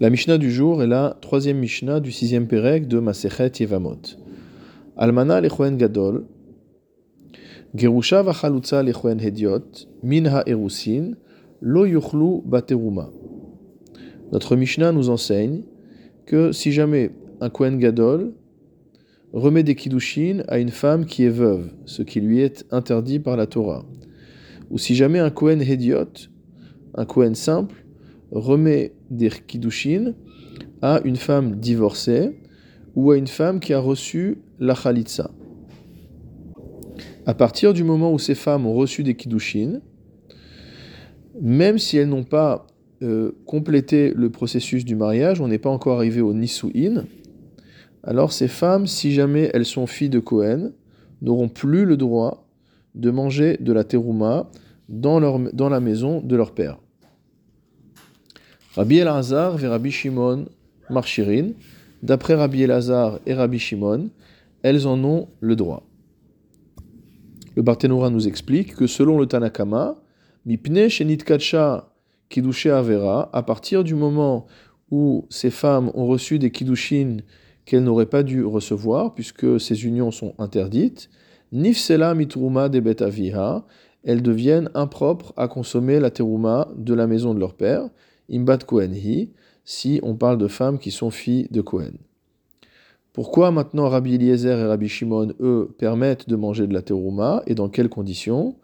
La Mishnah du jour est la troisième Mishnah du sixième Pérec de Masechet Yevamot. Almana lechoen gadol, Gerusha vachalutza lechoen hediot, min erusin, lo yuchlu bateruma. Notre Mishnah nous enseigne que si jamais un Kohen Gadol remet des kiddushin à une femme qui est veuve, ce qui lui est interdit par la Torah, ou si jamais un Kohen Hediot, un Kohen simple, remet des kiddushin à une femme divorcée ou à une femme qui a reçu la khalitsa. À partir du moment où ces femmes ont reçu des kiddushin, même si elles n'ont pas euh, complété le processus du mariage, on n'est pas encore arrivé au nisuin, alors ces femmes, si jamais elles sont filles de Cohen, n'auront plus le droit de manger de la terouma dans, la maison de leur père. Rabbi Elazar et Rabbi Shimon Marchirin, d'après Rabbi Elazar et Rabbi Shimon, elles en ont le droit. Le Barthénora nous explique que selon le Tanakama, Mipne Shenit Kacha Kidushe Avera, à partir du moment où ces femmes ont reçu des Kiddushin qu'elles n'auraient pas dû recevoir, puisque ces unions sont interdites, Nifsela Mitruma de Betaviha, elles deviennent impropres à consommer la terouma de la maison de leur père, Imbat Kohenhi, si on parle de femmes qui sont filles de Kohen. Pourquoi maintenant Rabbi Eliezer et Rabbi Shimon, eux, permettent de manger de la terouma et dans quelles conditions?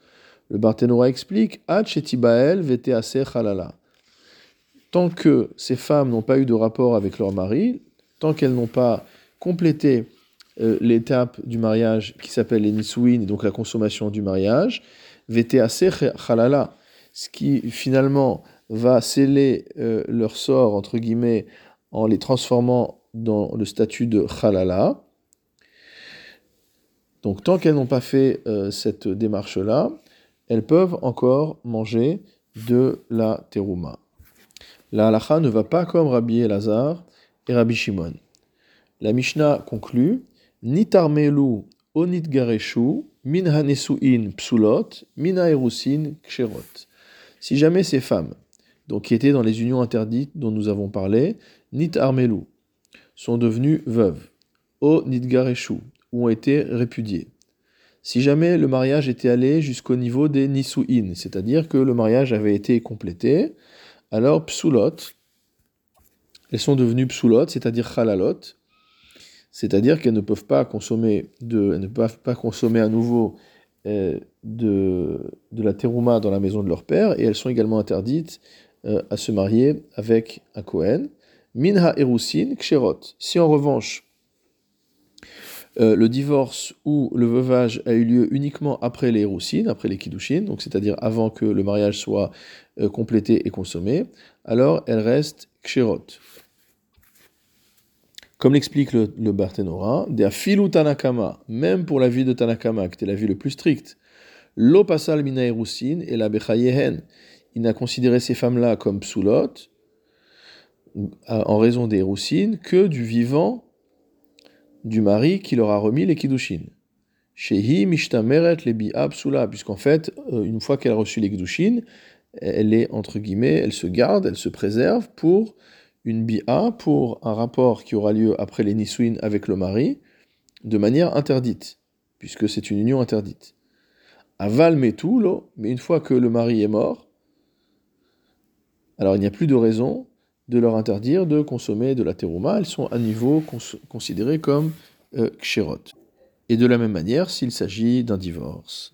Le Barthénora explique Ad Shetibael vete halala. Tant que ces femmes n'ont pas eu de rapport avec leur mari, tant qu'elles n'ont pas complété euh, l'étape du mariage qui s'appelle les nisuin, donc la consommation du mariage, vete halala, ce qui finalement va sceller euh, leur sort, entre guillemets, en les transformant dans le statut de halala. Donc tant qu'elles n'ont pas fait euh, cette démarche-là, elles peuvent encore manger de la terouma. La halacha ne va pas comme Rabbi Elazar et Rabbi Shimon. La Mishnah conclut Nitarmelu onit min hanesuin psulot min. Si jamais ces femmes donc qui étaient dans les unions interdites dont nous avons parlé, Nit Armelou, sont devenues veuves, O Nitgareshu, ou ont été répudiées. Si jamais le mariage était allé jusqu'au niveau des Nisuin, c'est-à-dire que le mariage avait été complété, alors Psulot, elles sont devenues Psulot, c'est-à-dire Chalalot, c'est-à-dire qu'elles ne peuvent pas consommer de, elles ne peuvent pas consommer à nouveau euh, de, de la terouma dans la maison de leur père, et elles sont également interdites euh, à se marier avec un Kohen. Minha erusin ksherot. Si en revanche, euh, le divorce ou le veuvage a eu lieu uniquement après les erusin, après les kiddushin, donc c'est-à-dire avant que le mariage soit euh, complété et consommé, alors elle reste ksherot. Comme l'explique le, le Barthénora, Tanakama, même pour la vie de Tanakama, qui était la vie le plus stricte, lo pasal mina erusin et la bechayehen, il n'a considéré ces femmes-là comme psoulot, en raison des roussines, que du vivant du mari qui leur a remis les kiddushin. Shehi mishtameret les bi'a psoula, puisqu'en fait, euh, une fois qu'elle a reçu les kiddushin, elle est, entre guillemets, elle se garde, elle se préserve pour une bi'a, pour un rapport qui aura lieu après les nisuin avec le mari, de manière interdite, puisque c'est une union interdite. Aval metulo, mais une fois que le mari est mort, alors il n'y a plus de raison de leur interdire de consommer de la terouma, elles sont à niveau considérées comme euh, Et de la même manière s'il s'agit d'un divorce.